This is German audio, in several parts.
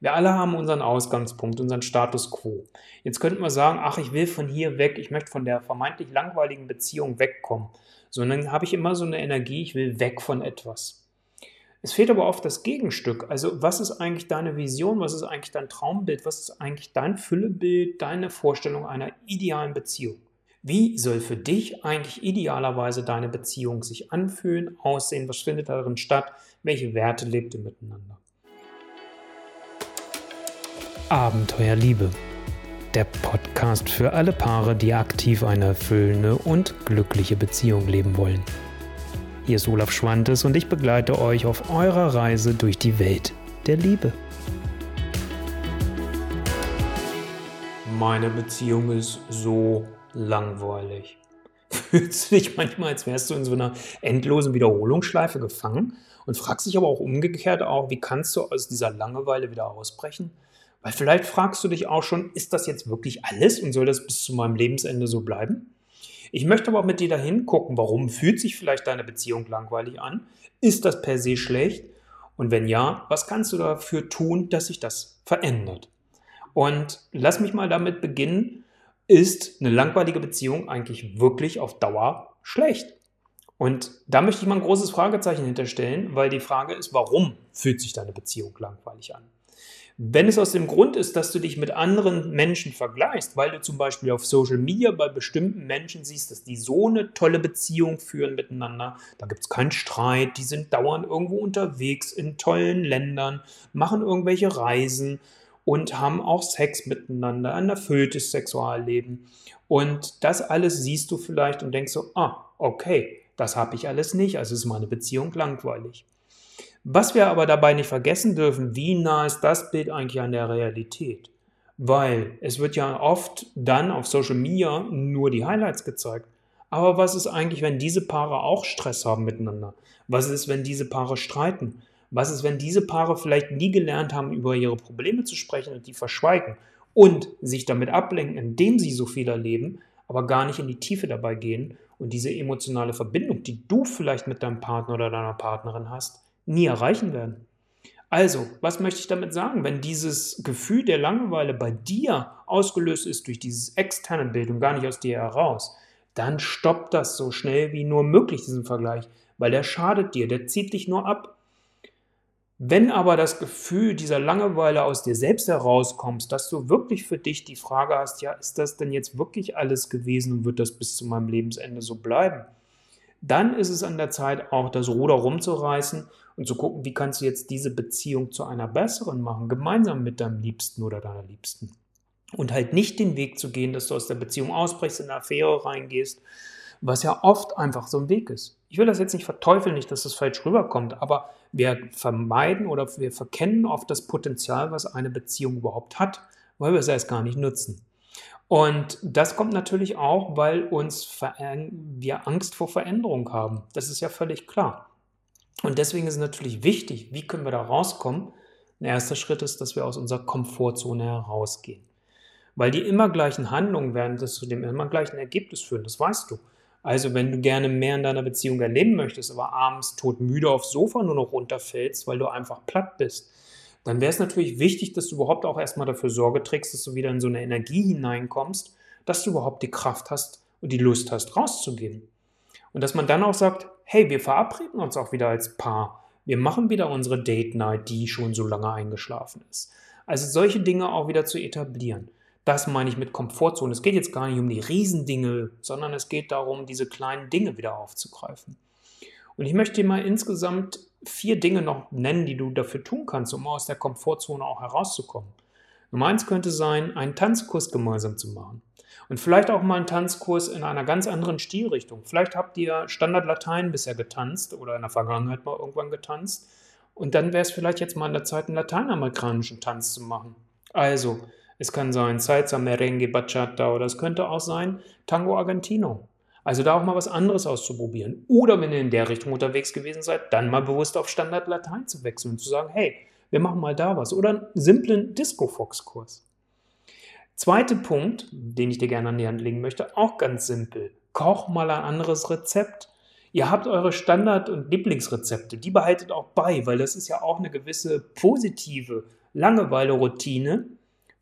Wir alle haben unseren Ausgangspunkt, unseren Status quo. Jetzt könnten wir sagen, ach, ich will von hier weg, ich möchte von der vermeintlich langweiligen Beziehung wegkommen. Sondern habe ich immer so eine Energie, ich will weg von etwas. Es fehlt aber oft das Gegenstück. Also was ist eigentlich deine Vision, was ist eigentlich dein Traumbild, was ist eigentlich dein Füllebild, deine Vorstellung einer idealen Beziehung? Wie soll für dich eigentlich idealerweise deine Beziehung sich anfühlen, aussehen, was findet darin statt, welche Werte lebt ihr miteinander? Abenteuerliebe. Der Podcast für alle Paare, die aktiv eine erfüllende und glückliche Beziehung leben wollen. Hier ist Olaf Schwantes und ich begleite euch auf eurer Reise durch die Welt der Liebe. Meine Beziehung ist so langweilig. Fühlst du dich manchmal, als wärst du in so einer endlosen Wiederholungsschleife gefangen und fragst dich aber auch umgekehrt auch, wie kannst du aus dieser Langeweile wieder ausbrechen? Weil vielleicht fragst du dich auch schon, ist das jetzt wirklich alles und soll das bis zu meinem Lebensende so bleiben? Ich möchte aber auch mit dir dahin gucken, warum fühlt sich vielleicht deine Beziehung langweilig an? Ist das per se schlecht? Und wenn ja, was kannst du dafür tun, dass sich das verändert? Und lass mich mal damit beginnen, ist eine langweilige Beziehung eigentlich wirklich auf Dauer schlecht? Und da möchte ich mal ein großes Fragezeichen hinterstellen, weil die Frage ist, warum fühlt sich deine Beziehung langweilig an? Wenn es aus dem Grund ist, dass du dich mit anderen Menschen vergleichst, weil du zum Beispiel auf Social Media bei bestimmten Menschen siehst, dass die so eine tolle Beziehung führen miteinander, da gibt es keinen Streit, die sind dauernd irgendwo unterwegs in tollen Ländern, machen irgendwelche Reisen und haben auch Sex miteinander, ein erfülltes Sexualleben. Und das alles siehst du vielleicht und denkst so, ah, okay, das habe ich alles nicht, also ist meine Beziehung langweilig. Was wir aber dabei nicht vergessen dürfen, wie nah ist das Bild eigentlich an der Realität? Weil es wird ja oft dann auf Social Media nur die Highlights gezeigt. Aber was ist eigentlich, wenn diese Paare auch Stress haben miteinander? Was ist, wenn diese Paare streiten? Was ist, wenn diese Paare vielleicht nie gelernt haben, über ihre Probleme zu sprechen und die verschweigen und sich damit ablenken, indem sie so viel erleben, aber gar nicht in die Tiefe dabei gehen und diese emotionale Verbindung, die du vielleicht mit deinem Partner oder deiner Partnerin hast, nie erreichen werden. Also, was möchte ich damit sagen? Wenn dieses Gefühl der Langeweile bei dir ausgelöst ist durch dieses externe Bild und gar nicht aus dir heraus, dann stoppt das so schnell wie nur möglich, diesen Vergleich, weil der schadet dir, der zieht dich nur ab. Wenn aber das Gefühl dieser Langeweile aus dir selbst herauskommst, dass du wirklich für dich die Frage hast, ja, ist das denn jetzt wirklich alles gewesen und wird das bis zu meinem Lebensende so bleiben? Dann ist es an der Zeit, auch das Ruder rumzureißen und zu gucken, wie kannst du jetzt diese Beziehung zu einer besseren machen, gemeinsam mit deinem Liebsten oder deiner Liebsten. Und halt nicht den Weg zu gehen, dass du aus der Beziehung ausbrichst, in eine Affäre reingehst, was ja oft einfach so ein Weg ist. Ich will das jetzt nicht verteufeln, nicht, dass das falsch rüberkommt, aber wir vermeiden oder wir verkennen oft das Potenzial, was eine Beziehung überhaupt hat, weil wir es erst gar nicht nutzen. Und das kommt natürlich auch, weil uns wir Angst vor Veränderung haben. Das ist ja völlig klar. Und deswegen ist es natürlich wichtig, wie können wir da rauskommen? Ein erster Schritt ist, dass wir aus unserer Komfortzone herausgehen. Weil die immer gleichen Handlungen werden das zu dem immer gleichen Ergebnis führen, das weißt du. Also wenn du gerne mehr in deiner Beziehung erleben möchtest, aber abends todmüde aufs Sofa nur noch runterfällst, weil du einfach platt bist, dann wäre es natürlich wichtig, dass du überhaupt auch erstmal dafür Sorge trägst, dass du wieder in so eine Energie hineinkommst, dass du überhaupt die Kraft hast und die Lust hast, rauszugehen. Und dass man dann auch sagt, hey, wir verabreden uns auch wieder als Paar. Wir machen wieder unsere Date Night, die schon so lange eingeschlafen ist. Also solche Dinge auch wieder zu etablieren. Das meine ich mit Komfortzone. Es geht jetzt gar nicht um die Riesendinge, sondern es geht darum, diese kleinen Dinge wieder aufzugreifen. Und ich möchte dir mal insgesamt vier Dinge noch nennen, die du dafür tun kannst, um aus der Komfortzone auch herauszukommen. Nummer eins könnte sein, einen Tanzkurs gemeinsam zu machen. Und vielleicht auch mal einen Tanzkurs in einer ganz anderen Stilrichtung. Vielleicht habt ihr Standard Latein bisher getanzt oder in der Vergangenheit mal irgendwann getanzt. Und dann wäre es vielleicht jetzt mal an der Zeit, einen lateinamerikanischen Tanz zu machen. Also, es kann sein Salsa, Merengue, Bachata oder es könnte auch sein Tango Argentino. Also da auch mal was anderes auszuprobieren. Oder wenn ihr in der Richtung unterwegs gewesen seid, dann mal bewusst auf Standard Latein zu wechseln und zu sagen, hey, wir machen mal da was. Oder einen simplen Disco-Fox-Kurs. Zweiter Punkt, den ich dir gerne an die Hand legen möchte, auch ganz simpel. Koch mal ein anderes Rezept. Ihr habt eure Standard- und Lieblingsrezepte, die behaltet auch bei, weil das ist ja auch eine gewisse positive Langeweile-Routine,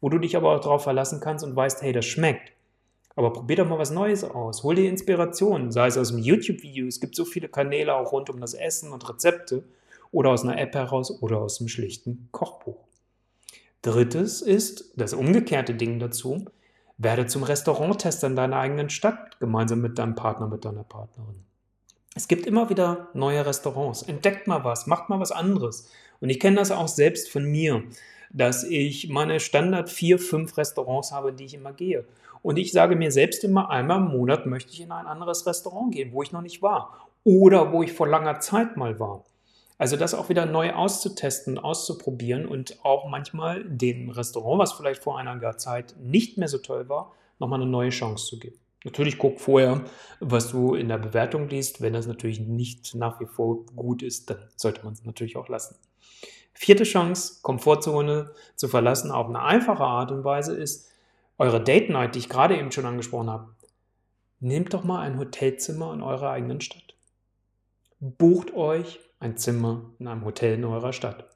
wo du dich aber auch darauf verlassen kannst und weißt, hey, das schmeckt. Aber probier doch mal was Neues aus. Hol dir Inspiration, sei es aus einem YouTube-Video. Es gibt so viele Kanäle auch rund um das Essen und Rezepte oder aus einer App heraus oder aus einem schlichten Kochbuch. Drittes ist das umgekehrte Ding dazu. Werde zum Restauranttester in deiner eigenen Stadt, gemeinsam mit deinem Partner, mit deiner Partnerin. Es gibt immer wieder neue Restaurants. Entdeckt mal was, macht mal was anderes. Und ich kenne das auch selbst von mir, dass ich meine Standard vier, fünf Restaurants habe, die ich immer gehe. Und ich sage mir selbst immer, einmal im Monat möchte ich in ein anderes Restaurant gehen, wo ich noch nicht war. Oder wo ich vor langer Zeit mal war. Also das auch wieder neu auszutesten, auszuprobieren und auch manchmal dem Restaurant, was vielleicht vor einer Zeit nicht mehr so toll war, nochmal eine neue Chance zu geben. Natürlich guck vorher, was du in der Bewertung liest. Wenn das natürlich nicht nach wie vor gut ist, dann sollte man es natürlich auch lassen. Vierte Chance, Komfortzone zu verlassen auf eine einfache Art und Weise ist, eure Date Night, die ich gerade eben schon angesprochen habe, nehmt doch mal ein Hotelzimmer in eurer eigenen Stadt. Bucht euch ein Zimmer in einem Hotel in eurer Stadt.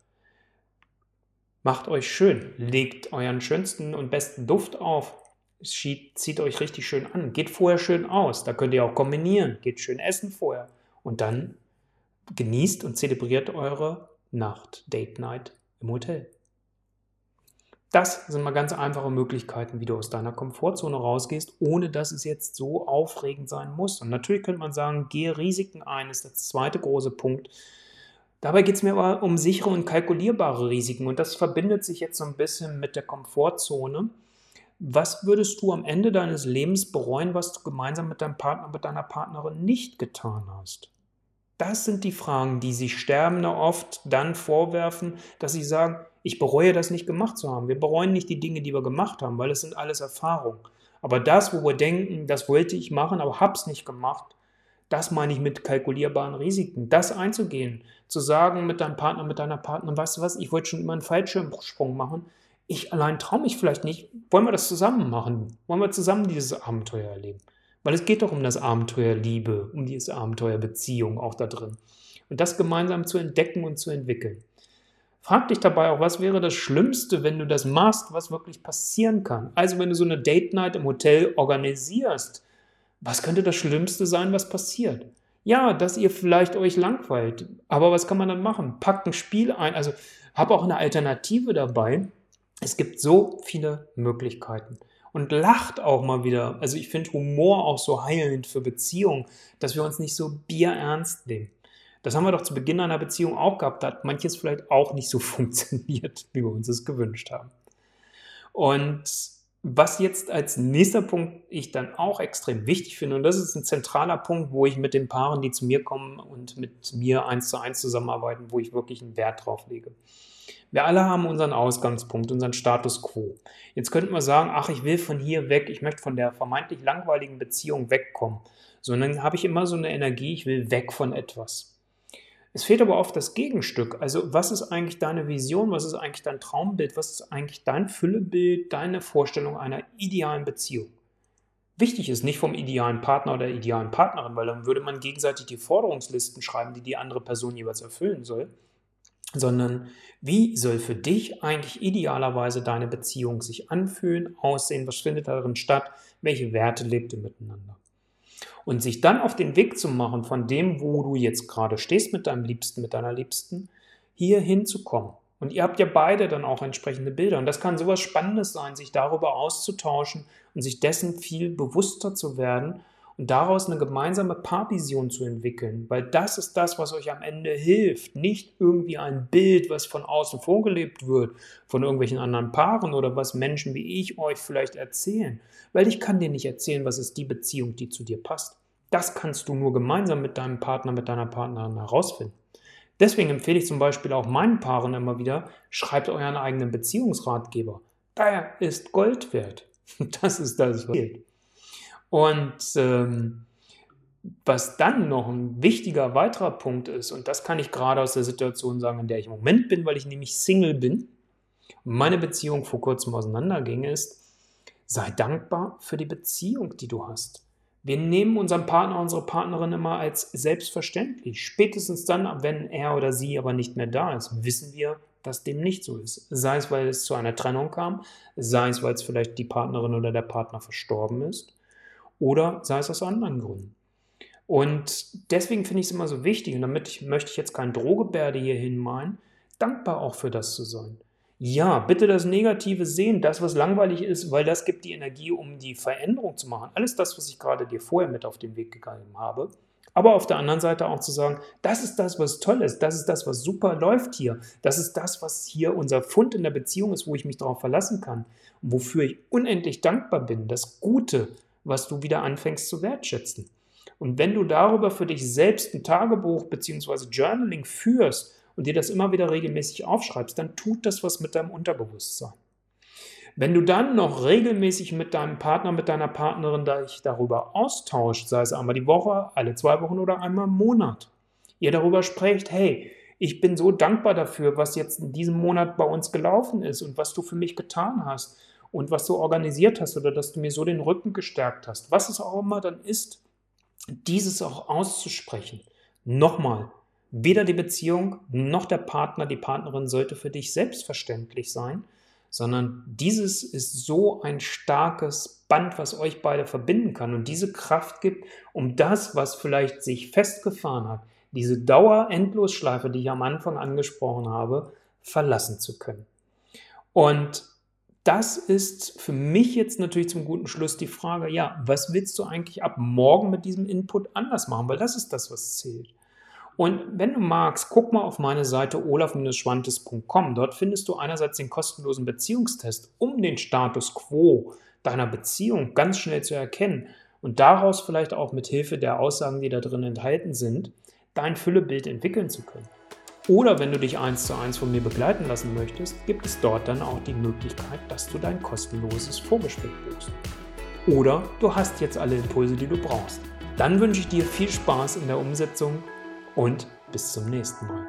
Macht euch schön, legt euren schönsten und besten Duft auf, zieht euch richtig schön an, geht vorher schön aus, da könnt ihr auch kombinieren, geht schön essen vorher. Und dann genießt und zelebriert eure Nacht, Date Night im Hotel. Das sind mal ganz einfache Möglichkeiten, wie du aus deiner Komfortzone rausgehst, ohne dass es jetzt so aufregend sein muss. Und natürlich könnte man sagen, gehe Risiken ein, ist der zweite große Punkt. Dabei geht es mir aber um sichere und kalkulierbare Risiken. Und das verbindet sich jetzt so ein bisschen mit der Komfortzone. Was würdest du am Ende deines Lebens bereuen, was du gemeinsam mit deinem Partner, mit deiner Partnerin nicht getan hast? Das sind die Fragen, die sich Sterbende oft dann vorwerfen, dass sie sagen, ich bereue das nicht gemacht zu haben. Wir bereuen nicht die Dinge, die wir gemacht haben, weil es sind alles Erfahrungen. Aber das, wo wir denken, das wollte ich machen, aber hab's nicht gemacht, das meine ich mit kalkulierbaren Risiken. Das einzugehen, zu sagen mit deinem Partner, mit deiner Partnerin, weißt du was, ich wollte schon immer einen Fallschirmsprung machen. Ich allein traue mich vielleicht nicht. Wollen wir das zusammen machen? Wollen wir zusammen dieses Abenteuer erleben? Weil es geht doch um das Abenteuer Liebe, um dieses Abenteuer Beziehung auch da drin. Und das gemeinsam zu entdecken und zu entwickeln. Frag dich dabei auch, was wäre das Schlimmste, wenn du das machst, was wirklich passieren kann. Also wenn du so eine Date Night im Hotel organisierst, was könnte das Schlimmste sein, was passiert? Ja, dass ihr vielleicht euch langweilt. Aber was kann man dann machen? Packt ein Spiel ein. Also hab auch eine Alternative dabei. Es gibt so viele Möglichkeiten und lacht auch mal wieder. Also ich finde Humor auch so heilend für Beziehungen, dass wir uns nicht so bierernst nehmen. Das haben wir doch zu Beginn einer Beziehung auch gehabt. Da hat manches vielleicht auch nicht so funktioniert, wie wir uns es gewünscht haben. Und was jetzt als nächster Punkt ich dann auch extrem wichtig finde, und das ist ein zentraler Punkt, wo ich mit den Paaren, die zu mir kommen und mit mir eins zu eins zusammenarbeiten, wo ich wirklich einen Wert drauf lege. Wir alle haben unseren Ausgangspunkt, unseren Status quo. Jetzt könnten wir sagen, ach, ich will von hier weg, ich möchte von der vermeintlich langweiligen Beziehung wegkommen. Sondern habe ich immer so eine Energie, ich will weg von etwas. Es fehlt aber oft das Gegenstück. Also was ist eigentlich deine Vision, was ist eigentlich dein Traumbild, was ist eigentlich dein Füllebild, deine Vorstellung einer idealen Beziehung? Wichtig ist nicht vom idealen Partner oder idealen Partnerin, weil dann würde man gegenseitig die Forderungslisten schreiben, die die andere Person jeweils erfüllen soll, sondern wie soll für dich eigentlich idealerweise deine Beziehung sich anfühlen, aussehen, was findet darin statt, welche Werte lebt ihr miteinander. Und sich dann auf den Weg zu machen von dem, wo du jetzt gerade stehst mit deinem Liebsten, mit deiner Liebsten, hier hinzukommen. Und ihr habt ja beide dann auch entsprechende Bilder. Und das kann sowas Spannendes sein, sich darüber auszutauschen und sich dessen viel bewusster zu werden und daraus eine gemeinsame Paarvision zu entwickeln, weil das ist das, was euch am Ende hilft, nicht irgendwie ein Bild, was von außen vorgelebt wird, von irgendwelchen anderen Paaren oder was Menschen wie ich euch vielleicht erzählen, weil ich kann dir nicht erzählen, was ist die Beziehung, die zu dir passt. Das kannst du nur gemeinsam mit deinem Partner, mit deiner Partnerin herausfinden. Deswegen empfehle ich zum Beispiel auch meinen Paaren immer wieder, schreibt euren eigenen Beziehungsratgeber. Der ist Gold wert. Das ist das, was fehlt. Und ähm, was dann noch ein wichtiger weiterer Punkt ist, und das kann ich gerade aus der Situation sagen, in der ich im Moment bin, weil ich nämlich Single bin meine Beziehung vor kurzem auseinanderging, ist, sei dankbar für die Beziehung, die du hast. Wir nehmen unseren Partner, unsere Partnerin immer als selbstverständlich. Spätestens dann, wenn er oder sie aber nicht mehr da ist, wissen wir, dass dem nicht so ist. Sei es, weil es zu einer Trennung kam, sei es, weil es vielleicht die Partnerin oder der Partner verstorben ist, oder sei es aus anderen Gründen. Und deswegen finde ich es immer so wichtig, und damit ich, möchte ich jetzt kein Drohgebärde hierhin meinen, dankbar auch für das zu sein. Ja, bitte das Negative sehen, das, was langweilig ist, weil das gibt die Energie, um die Veränderung zu machen. Alles das, was ich gerade dir vorher mit auf den Weg gegeben habe. Aber auf der anderen Seite auch zu sagen, das ist das, was toll ist, das ist das, was super läuft hier, das ist das, was hier unser Fund in der Beziehung ist, wo ich mich darauf verlassen kann und wofür ich unendlich dankbar bin, das Gute, was du wieder anfängst zu wertschätzen. Und wenn du darüber für dich selbst ein Tagebuch bzw. Journaling führst und dir das immer wieder regelmäßig aufschreibst, dann tut das was mit deinem Unterbewusstsein. Wenn du dann noch regelmäßig mit deinem Partner, mit deiner Partnerin dich darüber austauscht, sei es einmal die Woche, alle zwei Wochen oder einmal im Monat, ihr darüber sprecht, hey, ich bin so dankbar dafür, was jetzt in diesem Monat bei uns gelaufen ist und was du für mich getan hast und was du organisiert hast oder dass du mir so den Rücken gestärkt hast, was es auch immer dann ist, dieses auch auszusprechen. Nochmal, weder die Beziehung noch der Partner, die Partnerin sollte für dich selbstverständlich sein, sondern dieses ist so ein starkes Band, was euch beide verbinden kann und diese Kraft gibt, um das, was vielleicht sich festgefahren hat, diese Dauer-Endlosschleife, die ich am Anfang angesprochen habe, verlassen zu können. Und das ist für mich jetzt natürlich zum guten Schluss die Frage, ja, was willst du eigentlich ab morgen mit diesem Input anders machen? Weil das ist das, was zählt. Und wenn du magst, guck mal auf meine Seite olaf-schwantes.com. Dort findest du einerseits den kostenlosen Beziehungstest, um den Status quo deiner Beziehung ganz schnell zu erkennen und daraus vielleicht auch mit Hilfe der Aussagen, die da drin enthalten sind, dein Füllebild entwickeln zu können. Oder wenn du dich eins zu eins von mir begleiten lassen möchtest, gibt es dort dann auch die Möglichkeit, dass du dein kostenloses Vorgespräch buchst. Oder du hast jetzt alle Impulse, die du brauchst. Dann wünsche ich dir viel Spaß in der Umsetzung und bis zum nächsten Mal.